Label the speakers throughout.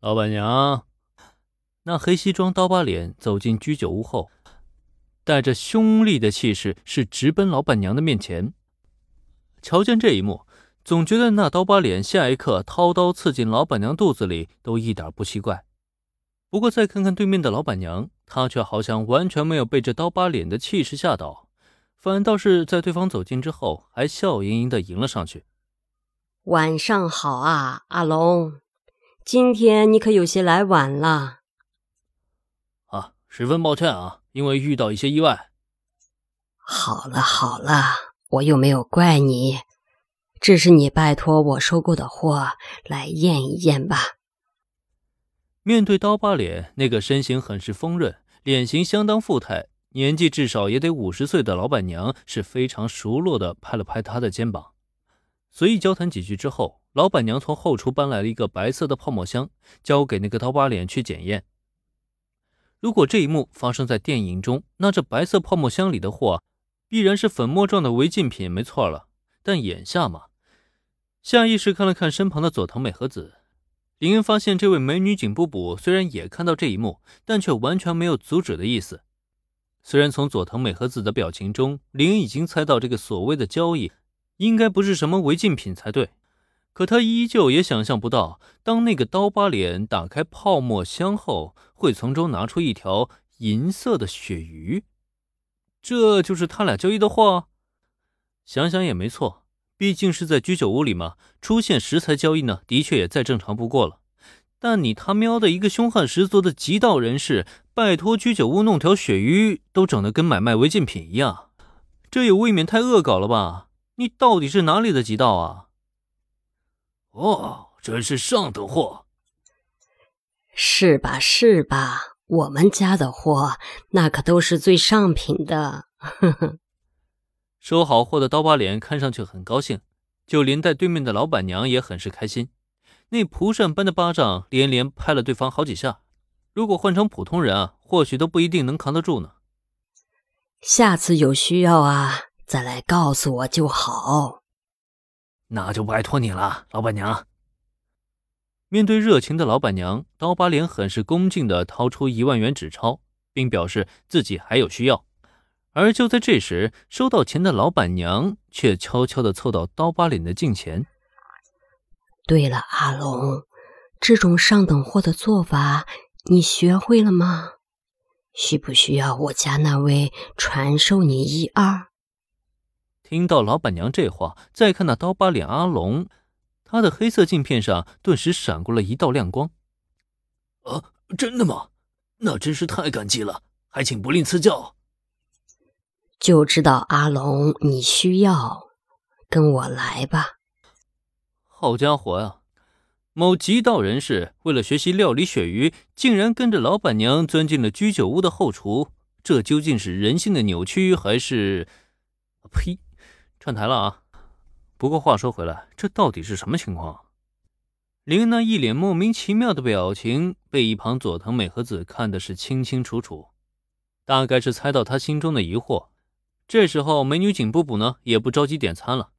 Speaker 1: 老板娘。那黑西装刀疤脸走进居酒屋后，带着凶厉的气势，是直奔老板娘的面前。瞧见这一幕，总觉得那刀疤脸下一刻掏刀刺进老板娘肚子里都一点不奇怪。不过再看看对面的老板娘，她却好像完全没有被这刀疤脸的气势吓倒，反倒是在对方走近之后，还笑盈盈的迎了上去。
Speaker 2: 晚上好啊，阿龙，今天你可有些来晚了。
Speaker 1: 啊十分抱歉啊，因为遇到一些意外。
Speaker 2: 好了好了，我又没有怪你，只是你拜托我收购的货，来验一验吧。
Speaker 1: 面对刀疤脸那个身形很是丰润、脸型相当富态、年纪至少也得五十岁的老板娘，是非常熟络的拍了拍他的肩膀，随意交谈几句之后，老板娘从后厨搬来了一个白色的泡沫箱，交给那个刀疤脸去检验。如果这一幕发生在电影中，那这白色泡沫箱里的货必然是粉末状的违禁品，没错了。但眼下嘛，下意识看了看身旁的佐藤美和子，林恩发现这位美女警部补虽然也看到这一幕，但却完全没有阻止的意思。虽然从佐藤美和子的表情中，林恩已经猜到这个所谓的交易应该不是什么违禁品才对。可他依旧也想象不到，当那个刀疤脸打开泡沫箱后，会从中拿出一条银色的鳕鱼。这就是他俩交易的货。想想也没错，毕竟是在居酒屋里嘛，出现食材交易呢，的确也再正常不过了。但你他喵的一个凶悍十足的极道人士，拜托居酒屋弄条鳕鱼，都整得跟买卖违禁品一样，这也未免太恶搞了吧？你到底是哪里的极道啊？
Speaker 3: 哦，真是上等货，
Speaker 2: 是吧？是吧？我们家的货那可都是最上品的。呵呵。
Speaker 1: 收好货的刀疤脸看上去很高兴，就连带对面的老板娘也很是开心。那蒲扇般的巴掌连连拍了对方好几下，如果换成普通人啊，或许都不一定能扛得住呢。
Speaker 2: 下次有需要啊，再来告诉我就好。
Speaker 3: 那就拜托你了，老板娘。
Speaker 1: 面对热情的老板娘，刀疤脸很是恭敬地掏出一万元纸钞，并表示自己还有需要。而就在这时，收到钱的老板娘却悄悄地凑到刀疤脸的近前。
Speaker 2: 对了，阿龙，这种上等货的做法你学会了吗？需不需要我家那位传授你一二？
Speaker 1: 听到老板娘这话，再看那刀疤脸阿龙，他的黑色镜片上顿时闪过了一道亮光。
Speaker 3: 啊，真的吗？那真是太感激了，还请不吝赐教。
Speaker 2: 就知道阿龙你需要，跟我来吧。
Speaker 1: 好家伙呀！某极道人士为了学习料理鳕鱼，竟然跟着老板娘钻进了居酒屋的后厨，这究竟是人性的扭曲，还是……呸！串台了啊！不过话说回来，这到底是什么情况？林恩那一脸莫名其妙的表情，被一旁佐藤美和子看的是清清楚楚，大概是猜到他心中的疑惑。这时候，美女警部补呢也不着急点餐了，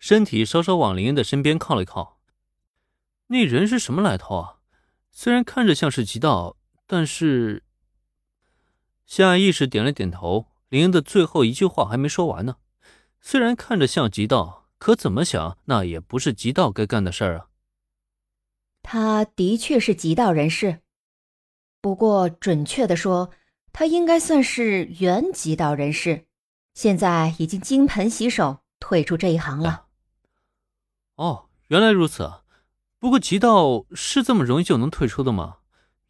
Speaker 1: 身体稍稍往林恩的身边靠了靠。那人是什么来头啊？虽然看着像是极道，但是……下意识点了点头。林恩的最后一句话还没说完呢。虽然看着像极道，可怎么想，那也不是极道该干的事儿啊。
Speaker 4: 他的确是极道人士，不过准确的说，他应该算是原极道人士，现在已经金盆洗手，退出这一行了。
Speaker 1: 哦，原来如此。不过极道是这么容易就能退出的吗？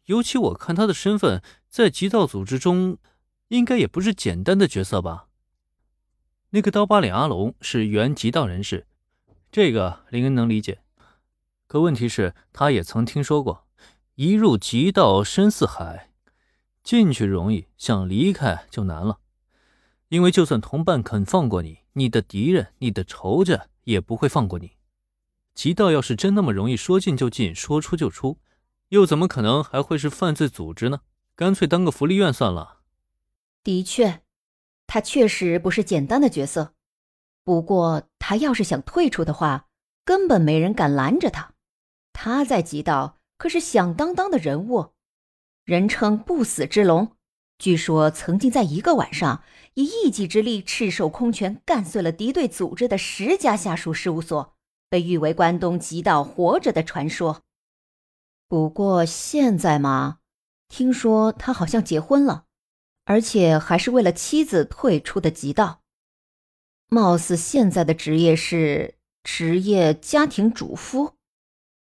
Speaker 1: 尤其我看他的身份，在极道组织中，应该也不是简单的角色吧。那个刀疤脸阿龙是原极道人士，这个林恩能理解。可问题是，他也曾听说过，一入极道深似海，进去容易，想离开就难了。因为就算同伴肯放过你，你的敌人、你的仇家也不会放过你。极道要是真那么容易说进就进、说出就出，又怎么可能还会是犯罪组织呢？干脆当个福利院算了。
Speaker 4: 的确。他确实不是简单的角色，不过他要是想退出的话，根本没人敢拦着他。他在极道可是响当当的人物，人称不死之龙。据说曾经在一个晚上以一己之力赤手空拳干碎了敌对组织的十家下属事务所，被誉为关东极道活着的传说。不过现在嘛，听说他好像结婚了，而且还是为了妻子退出的极道。貌似现在的职业是职业家庭主妇。